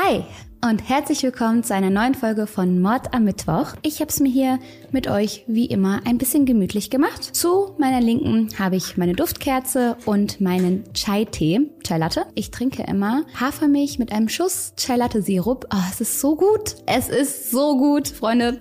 Hi und herzlich willkommen zu einer neuen Folge von Mord am Mittwoch. Ich habe es mir hier mit euch wie immer ein bisschen gemütlich gemacht. Zu meiner Linken habe ich meine Duftkerze und meinen Chai-Tee, Chai-Latte. Ich trinke immer Hafermilch mit einem Schuss Chai-Latte-Sirup. Oh, es ist so gut. Es ist so gut, Freunde.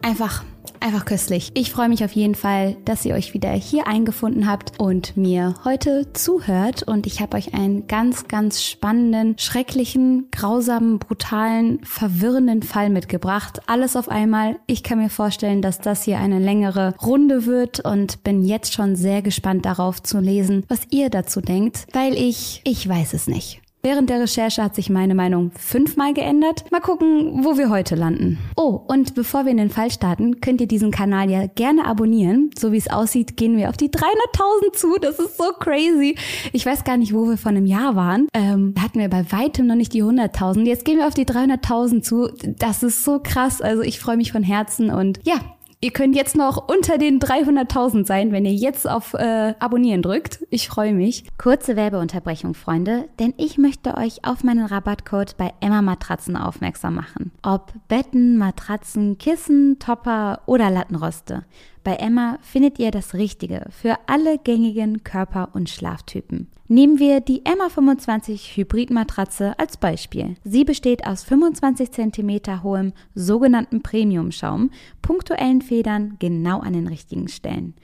Einfach einfach köstlich. Ich freue mich auf jeden Fall, dass ihr euch wieder hier eingefunden habt und mir heute zuhört. Und ich habe euch einen ganz, ganz spannenden, schrecklichen, grausamen, brutalen, verwirrenden Fall mitgebracht. Alles auf einmal. Ich kann mir vorstellen, dass das hier eine längere Runde wird und bin jetzt schon sehr gespannt darauf zu lesen, was ihr dazu denkt, weil ich, ich weiß es nicht. Während der Recherche hat sich meine Meinung fünfmal geändert. Mal gucken, wo wir heute landen. Oh, und bevor wir in den Fall starten, könnt ihr diesen Kanal ja gerne abonnieren. So wie es aussieht, gehen wir auf die 300.000 zu. Das ist so crazy. Ich weiß gar nicht, wo wir vor einem Jahr waren. Ähm, hatten wir bei weitem noch nicht die 100.000. Jetzt gehen wir auf die 300.000 zu. Das ist so krass. Also ich freue mich von Herzen und ja, Ihr könnt jetzt noch unter den 300.000 sein, wenn ihr jetzt auf äh, Abonnieren drückt. Ich freue mich. Kurze Werbeunterbrechung, Freunde, denn ich möchte euch auf meinen Rabattcode bei Emma Matratzen aufmerksam machen. Ob Betten, Matratzen, Kissen, Topper oder Lattenroste. Bei Emma findet ihr das Richtige für alle gängigen Körper- und Schlaftypen. Nehmen wir die Emma 25 Hybridmatratze als Beispiel. Sie besteht aus 25 cm hohem sogenannten Premium-Schaum, punktuellen Federn genau an den richtigen Stellen.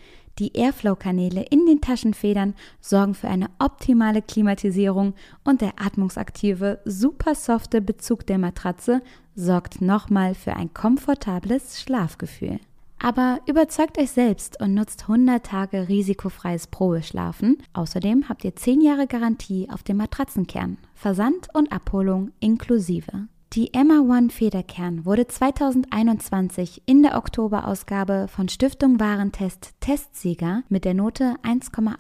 Die Airflow-Kanäle in den Taschenfedern sorgen für eine optimale Klimatisierung und der atmungsaktive, super softe Bezug der Matratze sorgt nochmal für ein komfortables Schlafgefühl. Aber überzeugt euch selbst und nutzt 100 Tage risikofreies Probeschlafen. Außerdem habt ihr 10 Jahre Garantie auf den Matratzenkern, Versand und Abholung inklusive. Die Emma One Federkern wurde 2021 in der Oktoberausgabe von Stiftung Warentest Testsieger mit der Note 1,8.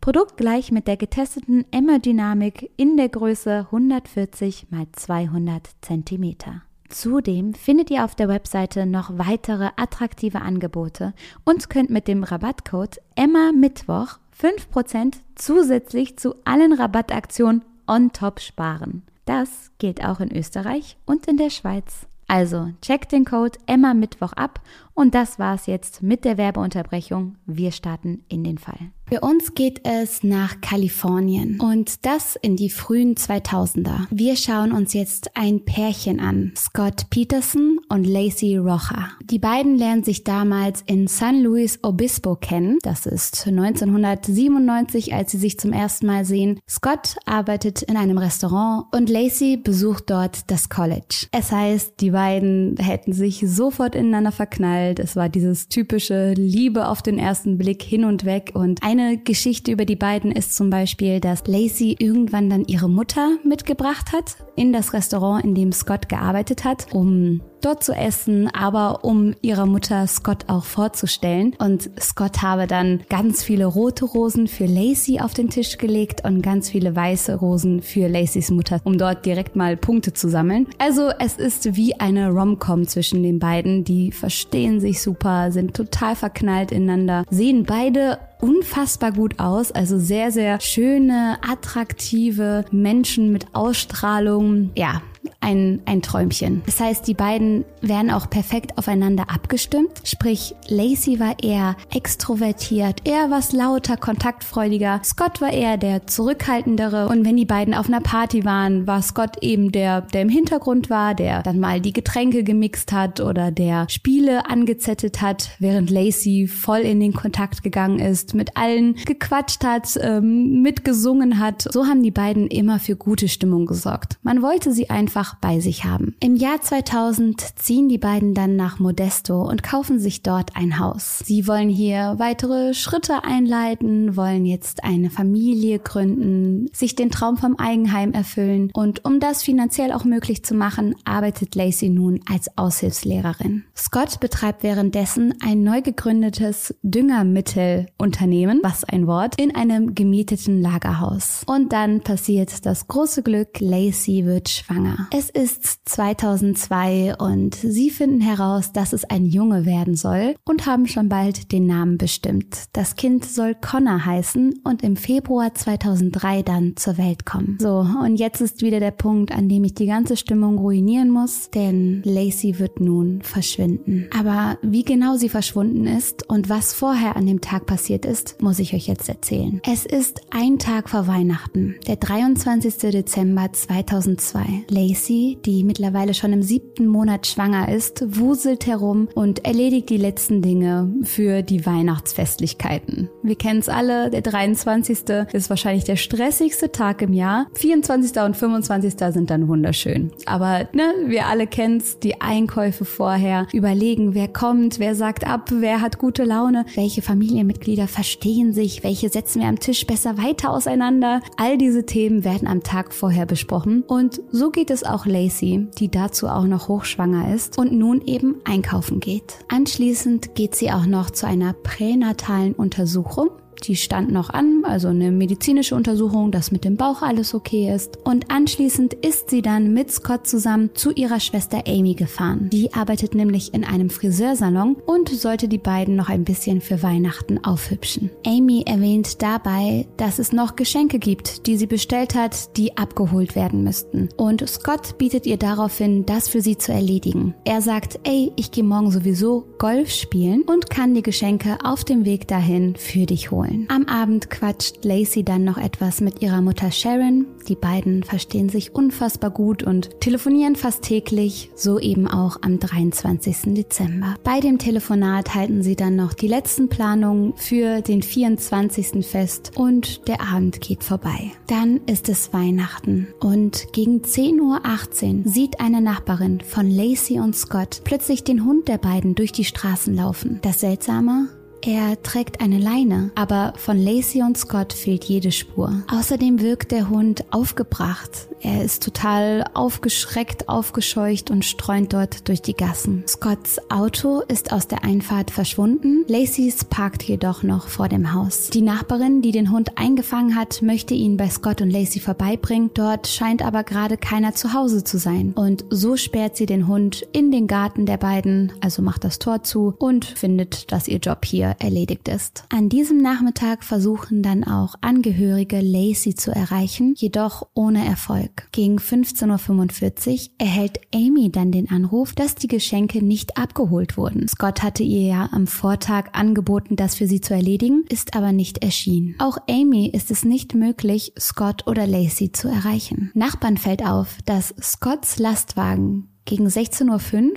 Produkt gleich mit der getesteten Emma Dynamik in der Größe 140 x 200 cm. Zudem findet ihr auf der Webseite noch weitere attraktive Angebote und könnt mit dem Rabattcode Emma Mittwoch 5% zusätzlich zu allen Rabattaktionen on top sparen. Das gilt auch in Österreich und in der Schweiz. Also checkt den Code Emma Mittwoch ab und das war's jetzt mit der Werbeunterbrechung. Wir starten in den Fall. Für uns geht es nach Kalifornien und das in die frühen 2000er. Wir schauen uns jetzt ein Pärchen an, Scott Peterson und Lacey Rocha. Die beiden lernen sich damals in San Luis Obispo kennen. Das ist 1997, als sie sich zum ersten Mal sehen. Scott arbeitet in einem Restaurant und Lacey besucht dort das College. Es heißt, die beiden hätten sich sofort ineinander verknallt. Es war dieses typische Liebe auf den ersten Blick hin und weg. Und ein eine Geschichte über die beiden ist zum Beispiel, dass Lacey irgendwann dann ihre Mutter mitgebracht hat in das Restaurant, in dem Scott gearbeitet hat, um dort zu essen, aber um ihrer Mutter Scott auch vorzustellen. Und Scott habe dann ganz viele rote Rosen für Lacey auf den Tisch gelegt und ganz viele weiße Rosen für Lacey's Mutter, um dort direkt mal Punkte zu sammeln. Also es ist wie eine Rom-Com zwischen den beiden. Die verstehen sich super, sind total verknallt ineinander, sehen beide unfassbar gut aus. Also sehr, sehr schöne, attraktive Menschen mit Ausstrahlung. Ja, ein, ein Träumchen. Das heißt, die beiden werden auch perfekt aufeinander abgestimmt. Sprich, Lacey war eher extrovertiert, eher was lauter, kontaktfreudiger. Scott war eher der zurückhaltendere. Und wenn die beiden auf einer Party waren, war Scott eben der, der im Hintergrund war, der dann mal die Getränke gemixt hat oder der Spiele angezettet hat, während Lacey voll in den Kontakt gegangen ist, mit allen gequatscht hat, ähm, mitgesungen hat. So haben die beiden immer für gute Stimmung gesorgt. Man wollte sie einfach bei sich haben. Im Jahr 2000 ziehen die beiden dann nach Modesto und kaufen sich dort ein Haus. Sie wollen hier weitere Schritte einleiten, wollen jetzt eine Familie gründen, sich den Traum vom Eigenheim erfüllen und um das finanziell auch möglich zu machen, arbeitet Lacey nun als Aushilfslehrerin. Scott betreibt währenddessen ein neu gegründetes Düngermittelunternehmen, was ein Wort, in einem gemieteten Lagerhaus. Und dann passiert das große Glück, Lacey wird schwanger. Es ist 2002 und sie finden heraus, dass es ein Junge werden soll und haben schon bald den Namen bestimmt. Das Kind soll Connor heißen und im Februar 2003 dann zur Welt kommen. So, und jetzt ist wieder der Punkt, an dem ich die ganze Stimmung ruinieren muss, denn Lacey wird nun verschwinden. Aber wie genau sie verschwunden ist und was vorher an dem Tag passiert ist, muss ich euch jetzt erzählen. Es ist ein Tag vor Weihnachten, der 23. Dezember 2002. Lacey, die mittlerweile schon im siebten Monat schwanger ist, wuselt herum und erledigt die letzten Dinge für die Weihnachtsfestlichkeiten. Wir kennen es alle, der 23. ist wahrscheinlich der stressigste Tag im Jahr. 24. und 25. sind dann wunderschön. Aber ne, wir alle kennen es, die Einkäufe vorher, überlegen, wer kommt, wer sagt ab, wer hat gute Laune, welche Familienmitglieder verstehen sich, welche setzen wir am Tisch besser weiter auseinander. All diese Themen werden am Tag vorher besprochen und so geht es auch Lacey, die dazu auch noch hochschwanger ist und nun eben einkaufen geht. Anschließend geht sie auch noch zu einer pränatalen Untersuchung die stand noch an, also eine medizinische Untersuchung, dass mit dem Bauch alles okay ist. Und anschließend ist sie dann mit Scott zusammen zu ihrer Schwester Amy gefahren. Die arbeitet nämlich in einem Friseursalon und sollte die beiden noch ein bisschen für Weihnachten aufhübschen. Amy erwähnt dabei, dass es noch Geschenke gibt, die sie bestellt hat, die abgeholt werden müssten. Und Scott bietet ihr daraufhin, das für sie zu erledigen. Er sagt, ey, ich gehe morgen sowieso Golf spielen und kann die Geschenke auf dem Weg dahin für dich holen holen. Am Abend quatscht Lacey dann noch etwas mit ihrer Mutter Sharon. Die beiden verstehen sich unfassbar gut und telefonieren fast täglich, so eben auch am 23. Dezember. Bei dem Telefonat halten sie dann noch die letzten Planungen für den 24. fest und der Abend geht vorbei. Dann ist es Weihnachten und gegen 10.18 Uhr sieht eine Nachbarin von Lacey und Scott plötzlich den Hund der beiden durch die Straßen laufen. Das Seltsame, er trägt eine Leine, aber von Lacey und Scott fehlt jede Spur. Außerdem wirkt der Hund aufgebracht. Er ist total aufgeschreckt, aufgescheucht und streunt dort durch die Gassen. Scotts Auto ist aus der Einfahrt verschwunden. Lacey's parkt jedoch noch vor dem Haus. Die Nachbarin, die den Hund eingefangen hat, möchte ihn bei Scott und Lacey vorbeibringen. Dort scheint aber gerade keiner zu Hause zu sein. Und so sperrt sie den Hund in den Garten der beiden, also macht das Tor zu und findet, dass ihr Job hier erledigt ist. An diesem Nachmittag versuchen dann auch Angehörige Lacey zu erreichen, jedoch ohne Erfolg. Gegen 15.45 Uhr erhält Amy dann den Anruf, dass die Geschenke nicht abgeholt wurden. Scott hatte ihr ja am Vortag angeboten, das für sie zu erledigen, ist aber nicht erschienen. Auch Amy ist es nicht möglich, Scott oder Lacey zu erreichen. Nachbarn fällt auf, dass Scotts Lastwagen gegen 16.05 Uhr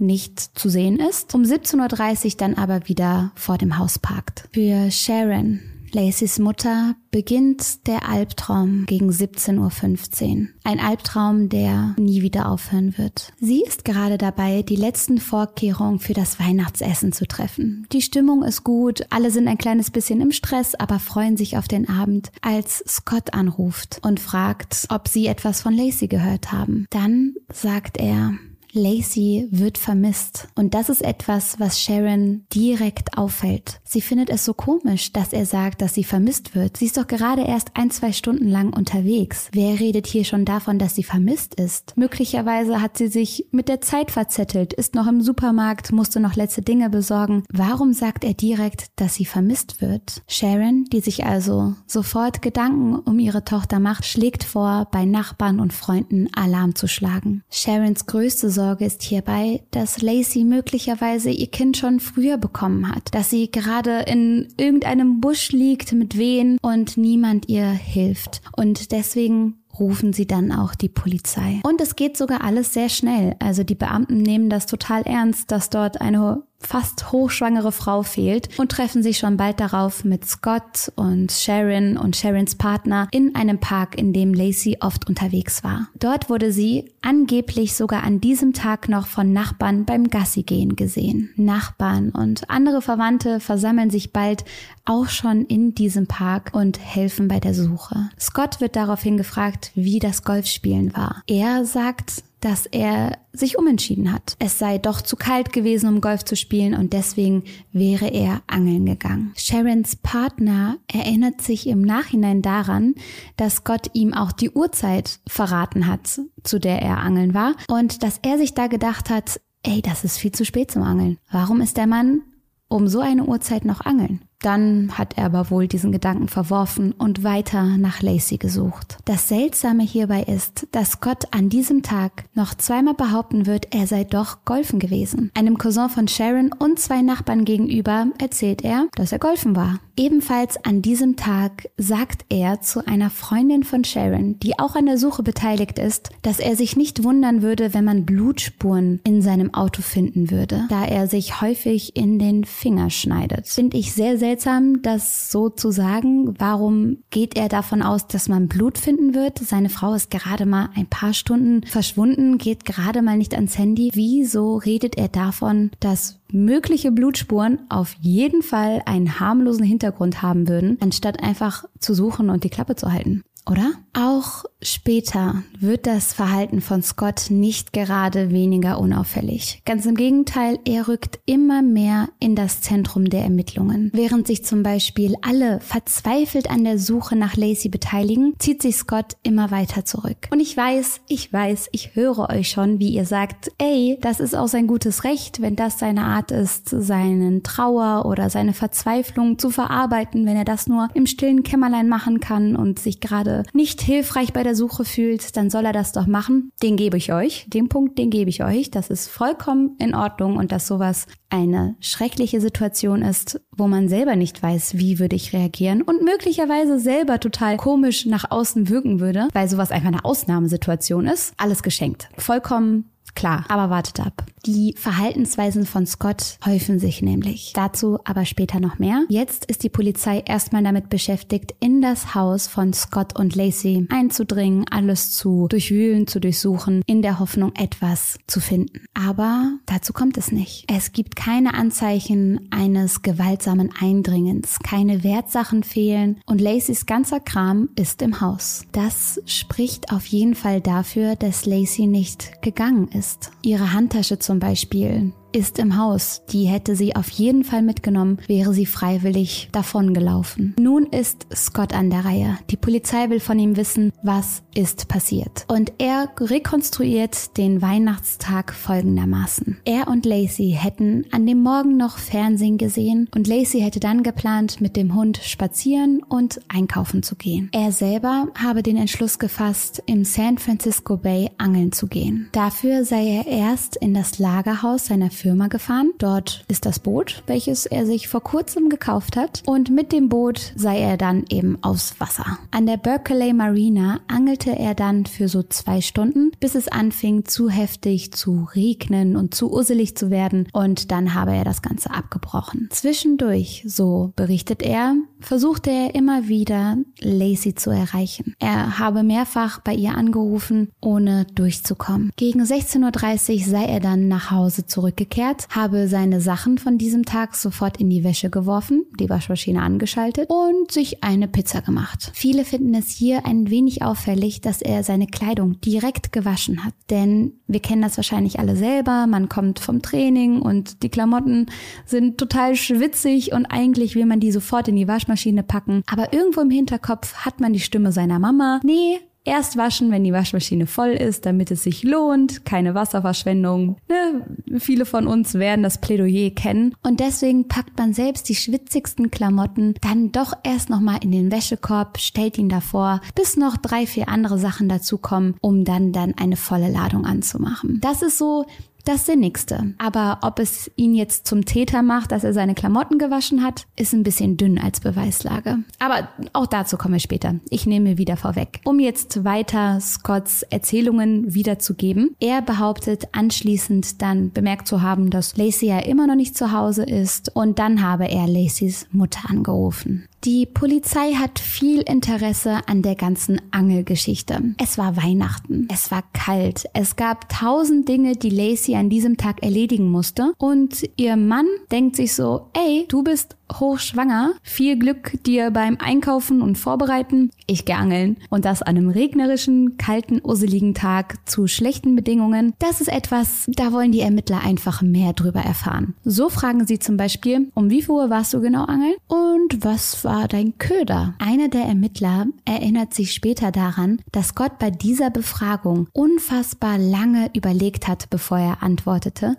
nicht zu sehen ist, um 17.30 Uhr dann aber wieder vor dem Haus parkt. Für Sharon, Lacys Mutter, beginnt der Albtraum gegen 17.15 Uhr. Ein Albtraum, der nie wieder aufhören wird. Sie ist gerade dabei, die letzten Vorkehrungen für das Weihnachtsessen zu treffen. Die Stimmung ist gut, alle sind ein kleines bisschen im Stress, aber freuen sich auf den Abend, als Scott anruft und fragt, ob sie etwas von Lacey gehört haben. Dann sagt er, Lacey wird vermisst. Und das ist etwas, was Sharon direkt auffällt. Sie findet es so komisch, dass er sagt, dass sie vermisst wird. Sie ist doch gerade erst ein, zwei Stunden lang unterwegs. Wer redet hier schon davon, dass sie vermisst ist? Möglicherweise hat sie sich mit der Zeit verzettelt, ist noch im Supermarkt, musste noch letzte Dinge besorgen. Warum sagt er direkt, dass sie vermisst wird? Sharon, die sich also sofort Gedanken um ihre Tochter macht, schlägt vor, bei Nachbarn und Freunden Alarm zu schlagen. Sharons größte Sorge ist hierbei, dass Lacey möglicherweise ihr Kind schon früher bekommen hat, dass sie gerade in irgendeinem Busch liegt mit Wehen und niemand ihr hilft. Und deswegen rufen sie dann auch die Polizei. Und es geht sogar alles sehr schnell. Also die Beamten nehmen das total ernst, dass dort eine fast hochschwangere Frau fehlt und treffen sich schon bald darauf mit Scott und Sharon und Sharons Partner in einem Park, in dem Lacey oft unterwegs war. Dort wurde sie angeblich sogar an diesem Tag noch von Nachbarn beim Gassigehen gesehen. Nachbarn und andere Verwandte versammeln sich bald auch schon in diesem Park und helfen bei der Suche. Scott wird daraufhin gefragt, wie das Golfspielen war. Er sagt, dass er sich umentschieden hat. Es sei doch zu kalt gewesen, um Golf zu spielen und deswegen wäre er angeln gegangen. Sharons Partner erinnert sich im Nachhinein daran, dass Gott ihm auch die Uhrzeit verraten hat, zu der er angeln war und dass er sich da gedacht hat, ey, das ist viel zu spät zum Angeln. Warum ist der Mann um so eine Uhrzeit noch angeln? Dann hat er aber wohl diesen Gedanken verworfen und weiter nach Lacey gesucht. Das Seltsame hierbei ist, dass Gott an diesem Tag noch zweimal behaupten wird, er sei doch golfen gewesen. Einem Cousin von Sharon und zwei Nachbarn gegenüber erzählt er, dass er golfen war. Ebenfalls an diesem Tag sagt er zu einer Freundin von Sharon, die auch an der Suche beteiligt ist, dass er sich nicht wundern würde, wenn man Blutspuren in seinem Auto finden würde, da er sich häufig in den Finger schneidet. Finde ich sehr, seltsam, das so zu sagen. Warum geht er davon aus, dass man Blut finden wird? Seine Frau ist gerade mal ein paar Stunden verschwunden, geht gerade mal nicht ans Handy. Wieso redet er davon, dass mögliche Blutspuren auf jeden Fall einen harmlosen Hintergrund haben würden, anstatt einfach zu suchen und die Klappe zu halten oder? Auch später wird das Verhalten von Scott nicht gerade weniger unauffällig. Ganz im Gegenteil, er rückt immer mehr in das Zentrum der Ermittlungen. Während sich zum Beispiel alle verzweifelt an der Suche nach Lacey beteiligen, zieht sich Scott immer weiter zurück. Und ich weiß, ich weiß, ich höre euch schon, wie ihr sagt, ey, das ist auch sein gutes Recht, wenn das seine Art ist, seinen Trauer oder seine Verzweiflung zu verarbeiten, wenn er das nur im stillen Kämmerlein machen kann und sich gerade nicht hilfreich bei der Suche fühlt, dann soll er das doch machen. Den gebe ich euch. Den Punkt, den gebe ich euch. Das ist vollkommen in Ordnung und dass sowas eine schreckliche Situation ist, wo man selber nicht weiß, wie würde ich reagieren und möglicherweise selber total komisch nach außen wirken würde, weil sowas einfach eine Ausnahmesituation ist. Alles geschenkt. Vollkommen Klar, aber wartet ab. Die Verhaltensweisen von Scott häufen sich nämlich. Dazu aber später noch mehr. Jetzt ist die Polizei erstmal damit beschäftigt, in das Haus von Scott und Lacey einzudringen, alles zu durchwühlen, zu durchsuchen, in der Hoffnung, etwas zu finden. Aber dazu kommt es nicht. Es gibt keine Anzeichen eines gewaltsamen Eindringens, keine Wertsachen fehlen und Lacys ganzer Kram ist im Haus. Das spricht auf jeden Fall dafür, dass Lacey nicht gegangen ist ist. Ihre Handtasche zum Beispiel ist im Haus. Die hätte sie auf jeden Fall mitgenommen, wäre sie freiwillig davongelaufen. Nun ist Scott an der Reihe. Die Polizei will von ihm wissen, was ist passiert. Und er rekonstruiert den Weihnachtstag folgendermaßen. Er und Lacey hätten an dem Morgen noch Fernsehen gesehen und Lacey hätte dann geplant, mit dem Hund spazieren und einkaufen zu gehen. Er selber habe den Entschluss gefasst, im San Francisco Bay angeln zu gehen. Dafür sei er erst in das Lagerhaus seiner Firma gefahren. Dort ist das Boot, welches er sich vor kurzem gekauft hat. Und mit dem Boot sei er dann eben aufs Wasser. An der Berkeley Marina angelte er dann für so zwei Stunden, bis es anfing zu heftig zu regnen und zu usselig zu werden. Und dann habe er das Ganze abgebrochen. Zwischendurch, so berichtet er, versuchte er immer wieder, Lacey zu erreichen. Er habe mehrfach bei ihr angerufen, ohne durchzukommen. Gegen 16.30 Uhr sei er dann nach Hause zurückgekehrt, habe seine Sachen von diesem Tag sofort in die Wäsche geworfen, die Waschmaschine angeschaltet und sich eine Pizza gemacht. Viele finden es hier ein wenig auffällig, dass er seine Kleidung direkt gewaschen hat. Denn wir kennen das wahrscheinlich alle selber, man kommt vom Training und die Klamotten sind total schwitzig und eigentlich will man die sofort in die Waschmaschine Waschmaschine packen. Aber irgendwo im Hinterkopf hat man die Stimme seiner Mama. Nee, Erst waschen, wenn die Waschmaschine voll ist, damit es sich lohnt, keine Wasserverschwendung. Ne? Viele von uns werden das Plädoyer kennen. Und deswegen packt man selbst die schwitzigsten Klamotten dann doch erst nochmal in den Wäschekorb, stellt ihn davor, bis noch drei, vier andere Sachen dazukommen, um dann dann eine volle Ladung anzumachen. Das ist so das Sinnigste. Aber ob es ihn jetzt zum Täter macht, dass er seine Klamotten gewaschen hat, ist ein bisschen dünn als Beweislage. Aber auch dazu kommen wir später. Ich nehme wieder vorweg. Um jetzt weiter Scotts Erzählungen wiederzugeben. Er behauptet anschließend dann bemerkt zu haben, dass Lacey ja immer noch nicht zu Hause ist und dann habe er Lacys Mutter angerufen. Die Polizei hat viel Interesse an der ganzen Angelgeschichte. Es war Weihnachten, es war kalt, es gab tausend Dinge, die Lacey an diesem Tag erledigen musste. Und ihr Mann denkt sich so, ey, du bist hochschwanger. Viel Glück dir beim Einkaufen und Vorbereiten. Ich gehe angeln. Und das an einem regnerischen, kalten, usseligen Tag zu schlechten Bedingungen. Das ist etwas, da wollen die Ermittler einfach mehr drüber erfahren. So fragen sie zum Beispiel, um wie viel Uhr warst du genau angeln? Und was war dein Köder? Einer der Ermittler erinnert sich später daran, dass Gott bei dieser Befragung unfassbar lange überlegt hat, bevor er antwortete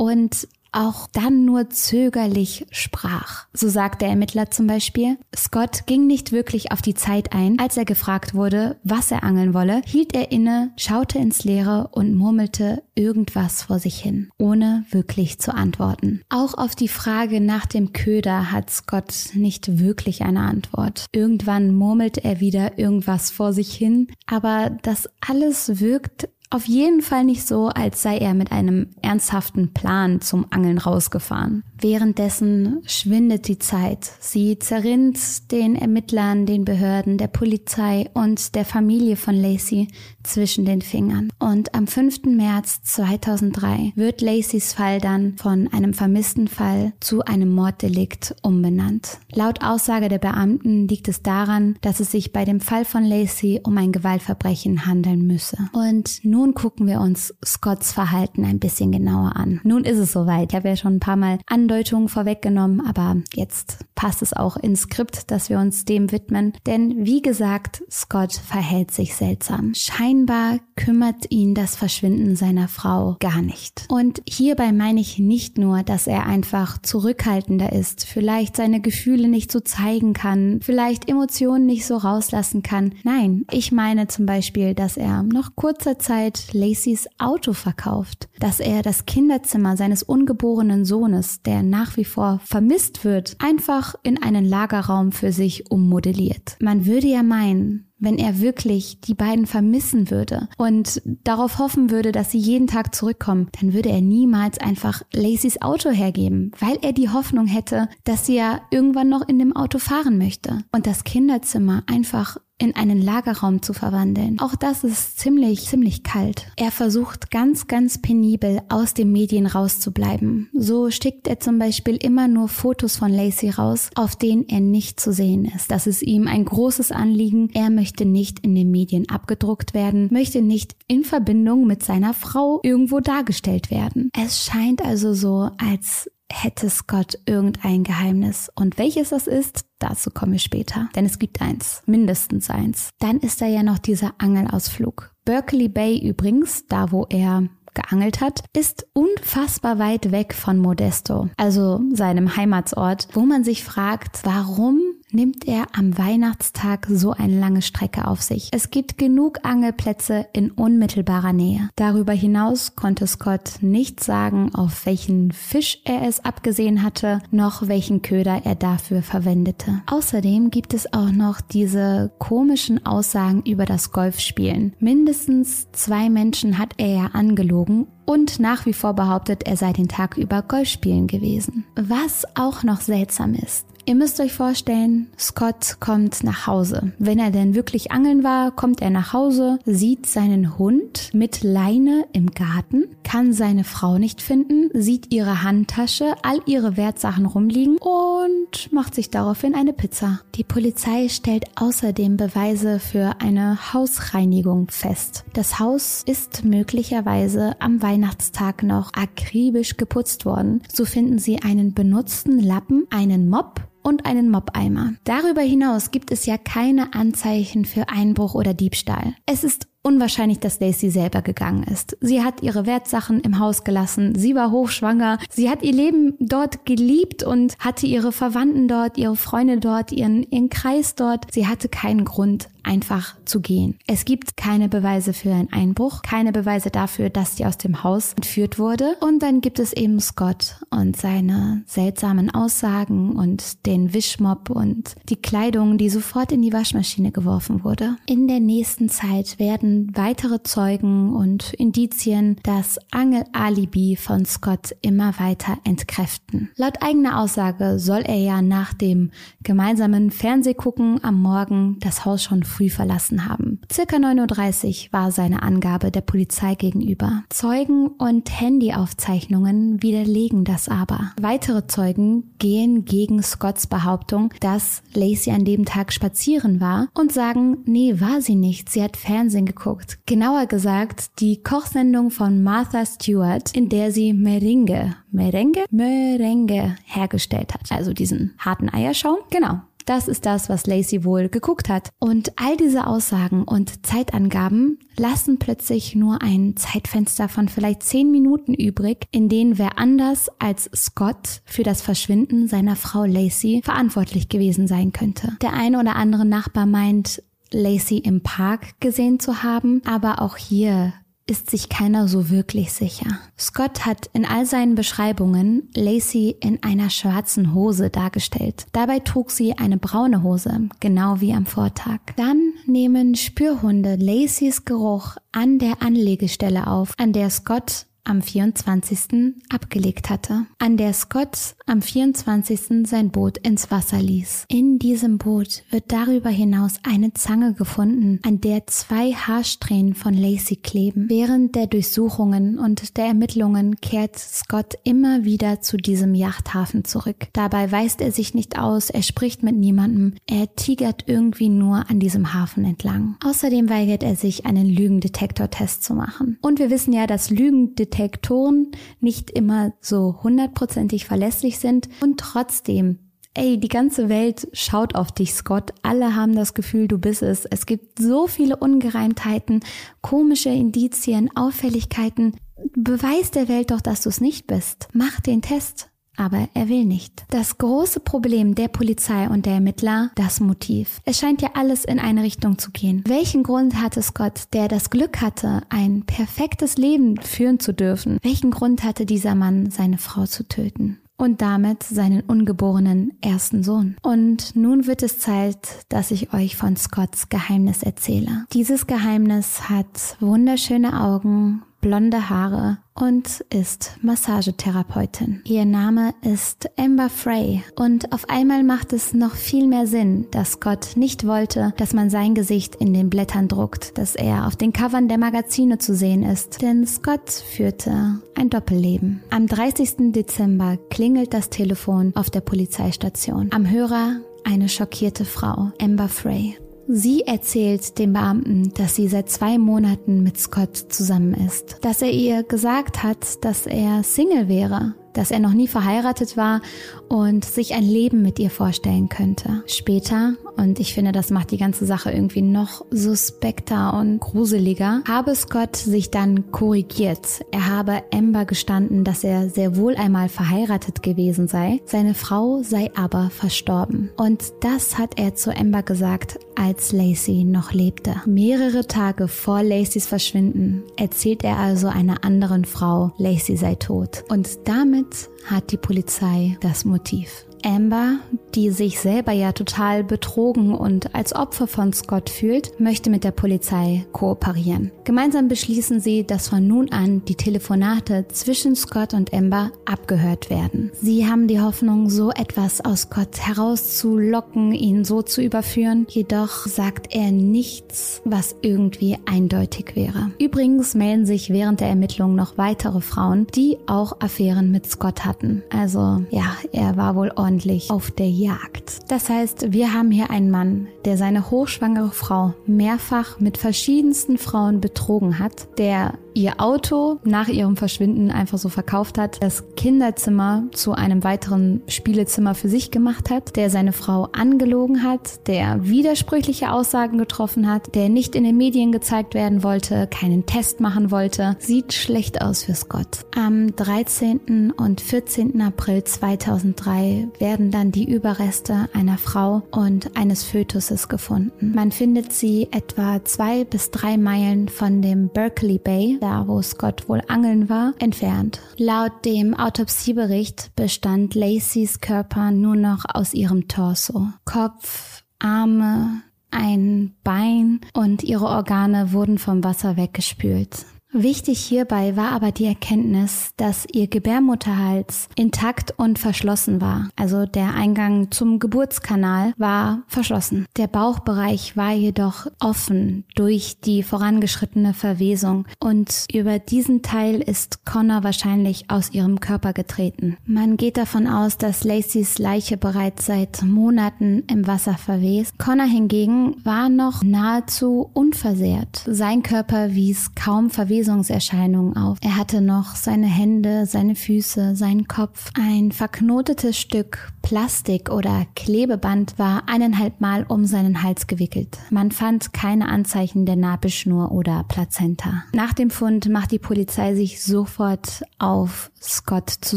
und auch dann nur zögerlich sprach. So sagt der Ermittler zum Beispiel, Scott ging nicht wirklich auf die Zeit ein. Als er gefragt wurde, was er angeln wolle, hielt er inne, schaute ins Leere und murmelte irgendwas vor sich hin, ohne wirklich zu antworten. Auch auf die Frage nach dem Köder hat Scott nicht wirklich eine Antwort. Irgendwann murmelt er wieder irgendwas vor sich hin, aber das alles wirkt auf jeden Fall nicht so, als sei er mit einem ernsthaften Plan zum Angeln rausgefahren. Währenddessen schwindet die Zeit. Sie zerrinnt den Ermittlern, den Behörden, der Polizei und der Familie von Lacey zwischen den Fingern. Und am 5. März 2003 wird Lacys Fall dann von einem vermissten Fall zu einem Morddelikt umbenannt. Laut Aussage der Beamten liegt es daran, dass es sich bei dem Fall von Lacey um ein Gewaltverbrechen handeln müsse. Und nun gucken wir uns Scotts Verhalten ein bisschen genauer an. Nun ist es soweit. Ich habe ja schon ein paar Mal Andeutungen vorweggenommen, aber jetzt passt es auch ins Skript, dass wir uns dem widmen. Denn wie gesagt, Scott verhält sich seltsam. Scheinbar kümmert ihn das Verschwinden seiner Frau gar nicht. Und hierbei meine ich nicht nur, dass er einfach zurückhaltender ist, vielleicht seine Gefühle nicht so zeigen kann, vielleicht Emotionen nicht so rauslassen kann. Nein, ich meine zum Beispiel, dass er nach kurzer Zeit Lacys Auto verkauft, dass er das Kinderzimmer seines ungeborenen Sohnes, der nach wie vor vermisst wird, einfach in einen Lagerraum für sich ummodelliert. Man würde ja meinen, wenn er wirklich die beiden vermissen würde und darauf hoffen würde, dass sie jeden Tag zurückkommen, dann würde er niemals einfach Lacys Auto hergeben, weil er die Hoffnung hätte, dass sie ja irgendwann noch in dem Auto fahren möchte. Und das Kinderzimmer einfach in einen Lagerraum zu verwandeln. Auch das ist ziemlich, ziemlich kalt. Er versucht ganz, ganz penibel aus den Medien rauszubleiben. So schickt er zum Beispiel immer nur Fotos von Lacey raus, auf denen er nicht zu sehen ist. Das ist ihm ein großes Anliegen. Er möchte nicht in den Medien abgedruckt werden, möchte nicht in Verbindung mit seiner Frau irgendwo dargestellt werden. Es scheint also so, als hätte Scott irgendein Geheimnis. Und welches das ist, dazu komme ich später. Denn es gibt eins, mindestens eins. Dann ist da ja noch dieser Angelausflug. Berkeley Bay übrigens, da wo er geangelt hat, ist unfassbar weit weg von Modesto, also seinem Heimatsort, wo man sich fragt, warum nimmt er am Weihnachtstag so eine lange Strecke auf sich. Es gibt genug Angelplätze in unmittelbarer Nähe. Darüber hinaus konnte Scott nicht sagen, auf welchen Fisch er es abgesehen hatte, noch welchen Köder er dafür verwendete. Außerdem gibt es auch noch diese komischen Aussagen über das Golfspielen. Mindestens zwei Menschen hat er ja angelogen und nach wie vor behauptet, er sei den Tag über Golfspielen gewesen. Was auch noch seltsam ist, Ihr müsst euch vorstellen, Scott kommt nach Hause. Wenn er denn wirklich angeln war, kommt er nach Hause, sieht seinen Hund mit Leine im Garten, kann seine Frau nicht finden, sieht ihre Handtasche, all ihre Wertsachen rumliegen und macht sich daraufhin eine Pizza. Die Polizei stellt außerdem Beweise für eine Hausreinigung fest. Das Haus ist möglicherweise am Weihnachtstag noch akribisch geputzt worden. So finden sie einen benutzten Lappen, einen Mob und einen Mobeimer. Darüber hinaus gibt es ja keine Anzeichen für Einbruch oder Diebstahl. Es ist unwahrscheinlich, dass Lacey selber gegangen ist. Sie hat ihre Wertsachen im Haus gelassen, sie war hochschwanger, sie hat ihr Leben dort geliebt und hatte ihre Verwandten dort, ihre Freunde dort, ihren, ihren Kreis dort. Sie hatte keinen Grund, einfach zu gehen. Es gibt keine Beweise für einen Einbruch, keine Beweise dafür, dass sie aus dem Haus entführt wurde. Und dann gibt es eben Scott und seine seltsamen Aussagen und den Wischmob und die Kleidung, die sofort in die Waschmaschine geworfen wurde. In der nächsten Zeit werden hatten weitere Zeugen und Indizien das Angelalibi von Scott immer weiter entkräften. Laut eigener Aussage soll er ja nach dem gemeinsamen Fernsehgucken am Morgen das Haus schon früh verlassen haben. Circa 9.30 Uhr war seine Angabe der Polizei gegenüber. Zeugen und Handyaufzeichnungen widerlegen das aber. Weitere Zeugen gehen gegen Scotts Behauptung, dass Lacey an dem Tag spazieren war und sagen, nee, war sie nicht, sie hat Fernsehen geguckt. Genauer gesagt, die Kochsendung von Martha Stewart, in der sie Meringue, Merengue? Merengue hergestellt hat. Also diesen harten Eierschaum. Genau. Das ist das, was Lacey wohl geguckt hat. Und all diese Aussagen und Zeitangaben lassen plötzlich nur ein Zeitfenster von vielleicht zehn Minuten übrig, in denen wer anders als Scott für das Verschwinden seiner Frau Lacey verantwortlich gewesen sein könnte. Der eine oder andere Nachbar meint, Lacey im Park gesehen zu haben, aber auch hier ist sich keiner so wirklich sicher. Scott hat in all seinen Beschreibungen Lacey in einer schwarzen Hose dargestellt. Dabei trug sie eine braune Hose, genau wie am Vortag. Dann nehmen Spürhunde Lacys Geruch an der Anlegestelle auf, an der Scott am 24. abgelegt hatte, an der Scott am 24. sein Boot ins Wasser ließ. In diesem Boot wird darüber hinaus eine Zange gefunden, an der zwei Haarsträhnen von Lacey kleben. Während der Durchsuchungen und der Ermittlungen kehrt Scott immer wieder zu diesem Yachthafen zurück. Dabei weist er sich nicht aus, er spricht mit niemandem, er tigert irgendwie nur an diesem Hafen entlang. Außerdem weigert er sich, einen Lügendetektortest zu machen. Und wir wissen ja, dass Lügendetektor Detektoren nicht immer so hundertprozentig verlässlich sind und trotzdem Ey, die ganze Welt schaut auf dich, Scott. Alle haben das Gefühl, du bist es. Es gibt so viele Ungereimtheiten, komische Indizien, Auffälligkeiten. Beweis der Welt doch, dass du es nicht bist. Mach den Test aber er will nicht. Das große Problem der Polizei und der Ermittler, das Motiv. Es scheint ja alles in eine Richtung zu gehen. Welchen Grund hatte Scott, der das Glück hatte, ein perfektes Leben führen zu dürfen? Welchen Grund hatte dieser Mann, seine Frau zu töten? und damit seinen ungeborenen ersten Sohn. Und nun wird es Zeit, dass ich euch von Scotts Geheimnis erzähle. Dieses Geheimnis hat wunderschöne Augen, blonde Haare und ist Massagetherapeutin. Ihr Name ist Amber Frey und auf einmal macht es noch viel mehr Sinn, dass Scott nicht wollte, dass man sein Gesicht in den Blättern druckt, dass er auf den Covern der Magazine zu sehen ist. Denn Scott führte ein Doppelleben. Am 30. Dezember klingelt das Telefon auf der Polizeistation. Am Hörer eine schockierte Frau, Amber Frey. Sie erzählt dem Beamten, dass sie seit zwei Monaten mit Scott zusammen ist, dass er ihr gesagt hat, dass er Single wäre dass er noch nie verheiratet war und sich ein Leben mit ihr vorstellen könnte. Später, und ich finde, das macht die ganze Sache irgendwie noch suspekter und gruseliger, habe Scott sich dann korrigiert. Er habe Amber gestanden, dass er sehr wohl einmal verheiratet gewesen sei, seine Frau sei aber verstorben. Und das hat er zu Amber gesagt, als Lacey noch lebte. Mehrere Tage vor Lacys Verschwinden erzählt er also einer anderen Frau, Lacey sei tot. Und damit damit hat die Polizei das Motiv. Amber, die sich selber ja total betrogen und als Opfer von Scott fühlt, möchte mit der Polizei kooperieren. Gemeinsam beschließen sie, dass von nun an die Telefonate zwischen Scott und Amber abgehört werden. Sie haben die Hoffnung, so etwas aus Scott herauszulocken, ihn so zu überführen, jedoch sagt er nichts, was irgendwie eindeutig wäre. Übrigens melden sich während der Ermittlungen noch weitere Frauen, die auch Affären mit Scott hatten. Also ja, er war wohl ordentlich auf der Jagd. Das heißt, wir haben hier einen Mann, der seine hochschwangere Frau mehrfach mit verschiedensten Frauen betrogen hat, der ihr Auto nach ihrem Verschwinden einfach so verkauft hat, das Kinderzimmer zu einem weiteren Spielezimmer für sich gemacht hat, der seine Frau angelogen hat, der widersprüchliche Aussagen getroffen hat, der nicht in den Medien gezeigt werden wollte, keinen Test machen wollte, sieht schlecht aus für Scott. Am 13. und 14. April 2003 werden dann die Überreste einer Frau und eines Fötuses gefunden. Man findet sie etwa zwei bis drei Meilen von dem Berkeley Bay, da wo Scott wohl angeln war, entfernt. Laut dem Autopsiebericht bestand Lacys Körper nur noch aus ihrem Torso. Kopf, Arme, ein Bein und ihre Organe wurden vom Wasser weggespült. Wichtig hierbei war aber die Erkenntnis, dass ihr Gebärmutterhals intakt und verschlossen war. Also der Eingang zum Geburtskanal war verschlossen. Der Bauchbereich war jedoch offen durch die vorangeschrittene Verwesung und über diesen Teil ist Connor wahrscheinlich aus ihrem Körper getreten. Man geht davon aus, dass Lacys Leiche bereits seit Monaten im Wasser verwest. Connor hingegen war noch nahezu unversehrt. Sein Körper wies kaum Verwesung Verwesungserscheinungen auf. Er hatte noch seine Hände, seine Füße, seinen Kopf. Ein verknotetes Stück Plastik oder Klebeband war eineinhalb Mal um seinen Hals gewickelt. Man fand keine Anzeichen der Nabelschnur oder Plazenta. Nach dem Fund macht die Polizei sich sofort auf Scott zu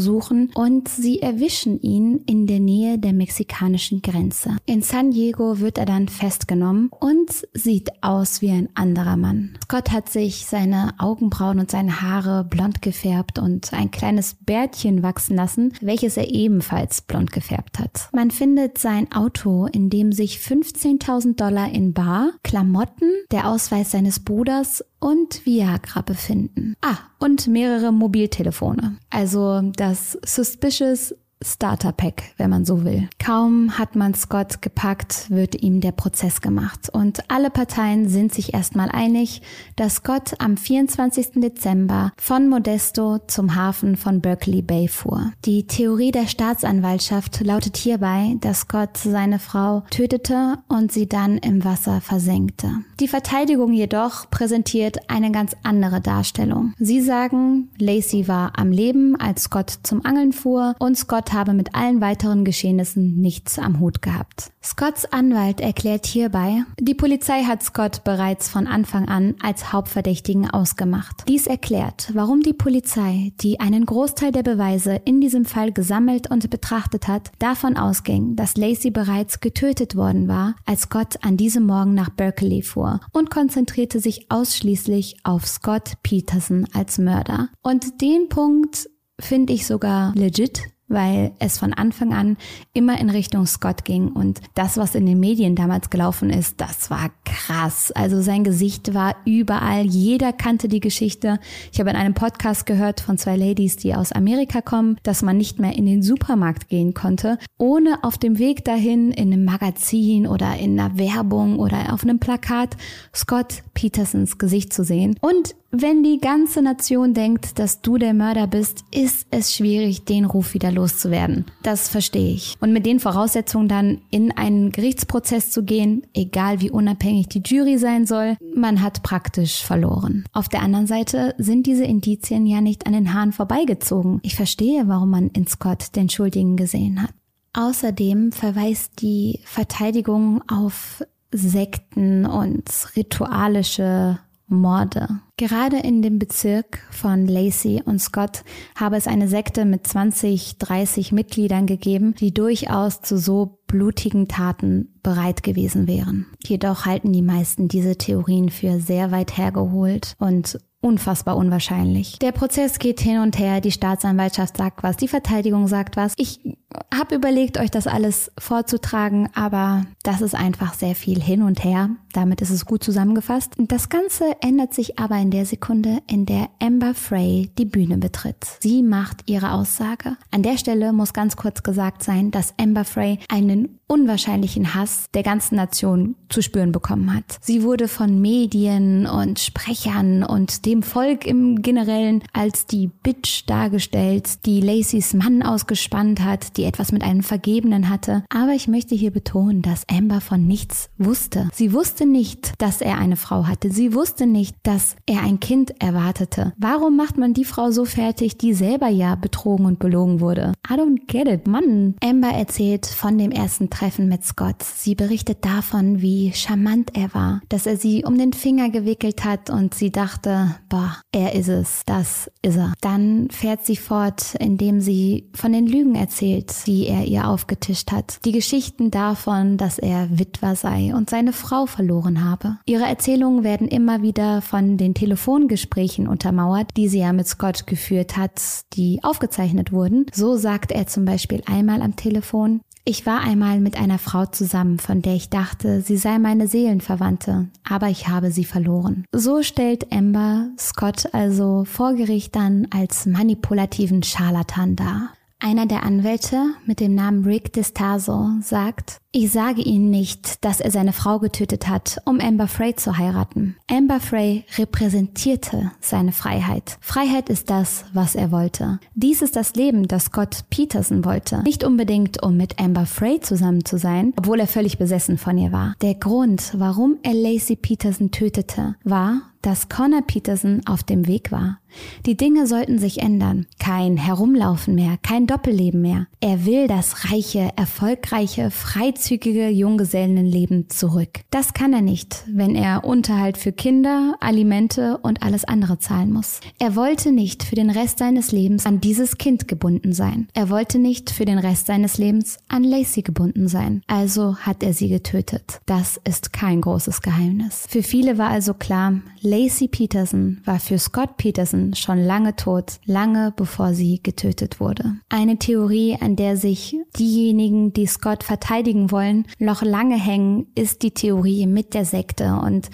suchen und sie erwischen ihn in der Nähe der mexikanischen Grenze. In San Diego wird er dann festgenommen und sieht aus wie ein anderer Mann. Scott hat sich seine Augenbrauen und seine Haare blond gefärbt und ein kleines Bärtchen wachsen lassen, welches er ebenfalls blond gefärbt hat. Man findet sein Auto, in dem sich 15.000 Dollar in Bar, Klamotten, der Ausweis seines Bruders und Viagra befinden. Ah, und mehrere Mobiltelefone. Also das Suspicious Starter Pack, wenn man so will. Kaum hat man Scott gepackt, wird ihm der Prozess gemacht und alle Parteien sind sich erstmal einig, dass Scott am 24. Dezember von Modesto zum Hafen von Berkeley Bay fuhr. Die Theorie der Staatsanwaltschaft lautet hierbei, dass Scott seine Frau tötete und sie dann im Wasser versenkte. Die Verteidigung jedoch präsentiert eine ganz andere Darstellung. Sie sagen, Lacey war am Leben, als Scott zum Angeln fuhr und Scott habe mit allen weiteren Geschehnissen nichts am Hut gehabt. Scotts Anwalt erklärt hierbei, die Polizei hat Scott bereits von Anfang an als Hauptverdächtigen ausgemacht. Dies erklärt, warum die Polizei, die einen Großteil der Beweise in diesem Fall gesammelt und betrachtet hat, davon ausging, dass Lacey bereits getötet worden war, als Scott an diesem Morgen nach Berkeley fuhr und konzentrierte sich ausschließlich auf Scott Peterson als Mörder. Und den Punkt finde ich sogar legit, weil es von Anfang an immer in Richtung Scott ging und das, was in den Medien damals gelaufen ist, das war krass. Also sein Gesicht war überall, jeder kannte die Geschichte. Ich habe in einem Podcast gehört von zwei Ladies, die aus Amerika kommen, dass man nicht mehr in den Supermarkt gehen konnte, ohne auf dem Weg dahin in einem Magazin oder in einer Werbung oder auf einem Plakat Scott Petersons Gesicht zu sehen. Und wenn die ganze Nation denkt, dass du der Mörder bist, ist es schwierig, den Ruf wieder loszuwerden. Das verstehe ich. Und mit den Voraussetzungen dann in einen Gerichtsprozess zu gehen, egal wie unabhängig die Jury sein soll, man hat praktisch verloren. Auf der anderen Seite sind diese Indizien ja nicht an den Haaren vorbeigezogen. Ich verstehe, warum man in Scott den Schuldigen gesehen hat. Außerdem verweist die Verteidigung auf Sekten und ritualische Morde. Gerade in dem Bezirk von Lacey und Scott habe es eine Sekte mit 20, 30 Mitgliedern gegeben, die durchaus zu so blutigen Taten bereit gewesen wären. Jedoch halten die meisten diese Theorien für sehr weit hergeholt und unfassbar unwahrscheinlich. Der Prozess geht hin und her, die Staatsanwaltschaft sagt was, die Verteidigung sagt was. Ich habe überlegt, euch das alles vorzutragen, aber das ist einfach sehr viel hin und her. Damit ist es gut zusammengefasst. Das Ganze ändert sich aber in der Sekunde, in der Amber Frey die Bühne betritt. Sie macht ihre Aussage. An der Stelle muss ganz kurz gesagt sein, dass Amber Frey einen unwahrscheinlichen Hass der ganzen Nation zu spüren bekommen hat. Sie wurde von Medien und Sprechern und dem Volk im Generellen als die Bitch dargestellt, die Lacys Mann ausgespannt hat, die etwas mit einem Vergebenen hatte. Aber ich möchte hier betonen, dass Amber von nichts wusste. Sie wusste nicht, dass er eine Frau hatte. Sie wusste nicht, dass er ein Kind erwartete. Warum macht man die Frau so fertig, die selber ja betrogen und belogen wurde? I don't get it, Mann. Amber erzählt von dem ersten Treffen mit Scott. Sie berichtet davon, wie charmant er war, dass er sie um den Finger gewickelt hat und sie dachte, boah, er ist es, das ist er. Dann fährt sie fort, indem sie von den Lügen erzählt, die er ihr aufgetischt hat. Die Geschichten davon, dass er Witwer sei und seine Frau verloren habe. Ihre Erzählungen werden immer wieder von den Telefongesprächen untermauert, die sie ja mit Scott geführt hat, die aufgezeichnet wurden. So sagt er zum Beispiel einmal am Telefon, Ich war einmal mit einer Frau zusammen, von der ich dachte, sie sei meine Seelenverwandte, aber ich habe sie verloren. So stellt Amber Scott also vor Gericht dann als manipulativen Scharlatan dar. Einer der Anwälte mit dem Namen Rick Distaso sagt, ich sage Ihnen nicht, dass er seine Frau getötet hat, um Amber Frey zu heiraten. Amber Frey repräsentierte seine Freiheit. Freiheit ist das, was er wollte. Dies ist das Leben, das Scott Peterson wollte. Nicht unbedingt, um mit Amber Frey zusammen zu sein, obwohl er völlig besessen von ihr war. Der Grund, warum er Lacey Peterson tötete, war, dass Connor Peterson auf dem Weg war. Die Dinge sollten sich ändern. Kein Herumlaufen mehr, kein Doppelleben mehr. Er will das reiche, erfolgreiche, freizügige Junggesellenleben zurück. Das kann er nicht, wenn er Unterhalt für Kinder, Alimente und alles andere zahlen muss. Er wollte nicht für den Rest seines Lebens an dieses Kind gebunden sein. Er wollte nicht für den Rest seines Lebens an Lacey gebunden sein. Also hat er sie getötet. Das ist kein großes Geheimnis. Für viele war also klar, Peterson war für Scott Peterson schon lange tot, lange bevor sie getötet wurde. Eine Theorie, an der sich diejenigen, die Scott verteidigen wollen, noch lange hängen, ist die Theorie mit der Sekte und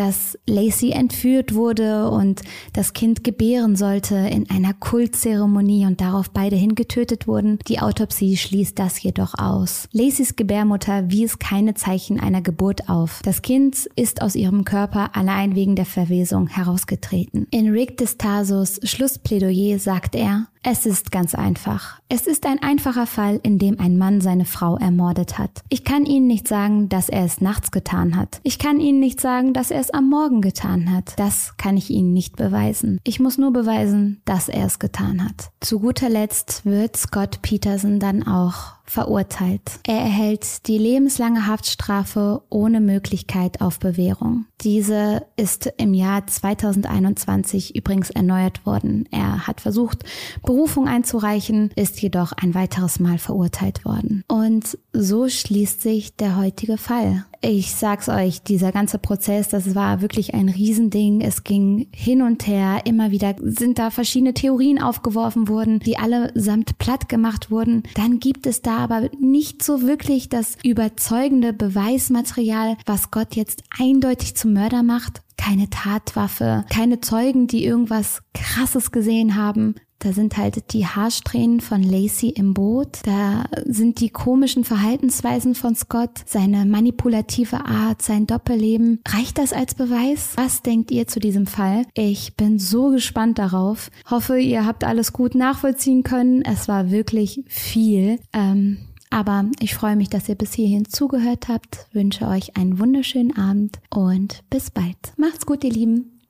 dass Lacey entführt wurde und das Kind gebären sollte in einer Kultzeremonie und darauf beide hingetötet wurden. Die Autopsie schließt das jedoch aus. Lacys Gebärmutter wies keine Zeichen einer Geburt auf. Das Kind ist aus ihrem Körper allein wegen der Verwesung herausgetreten. In Rick Destasos Schlussplädoyer sagt er, es ist ganz einfach. Es ist ein einfacher Fall, in dem ein Mann seine Frau ermordet hat. Ich kann Ihnen nicht sagen, dass er es nachts getan hat. Ich kann Ihnen nicht sagen, dass er es am Morgen getan hat. Das kann ich Ihnen nicht beweisen. Ich muss nur beweisen, dass er es getan hat. Zu guter Letzt wird Scott Peterson dann auch verurteilt. Er erhält die lebenslange Haftstrafe ohne Möglichkeit auf Bewährung. Diese ist im Jahr 2021 übrigens erneuert worden. Er hat versucht, Berufung einzureichen, ist jedoch ein weiteres Mal verurteilt worden. Und so schließt sich der heutige Fall. Ich sag's euch, dieser ganze Prozess, das war wirklich ein Riesending. Es ging hin und her. Immer wieder sind da verschiedene Theorien aufgeworfen worden, die allesamt platt gemacht wurden. Dann gibt es da aber nicht so wirklich das überzeugende Beweismaterial, was Gott jetzt eindeutig zum Mörder macht. Keine Tatwaffe, keine Zeugen, die irgendwas Krasses gesehen haben. Da sind halt die Haarsträhnen von Lacey im Boot. Da sind die komischen Verhaltensweisen von Scott, seine manipulative Art, sein Doppelleben. Reicht das als Beweis? Was denkt ihr zu diesem Fall? Ich bin so gespannt darauf. Hoffe, ihr habt alles gut nachvollziehen können. Es war wirklich viel. Ähm, aber ich freue mich, dass ihr bis hierhin zugehört habt, wünsche euch einen wunderschönen Abend und bis bald. Macht's gut, ihr Lieben.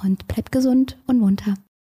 Und bleibt gesund und munter.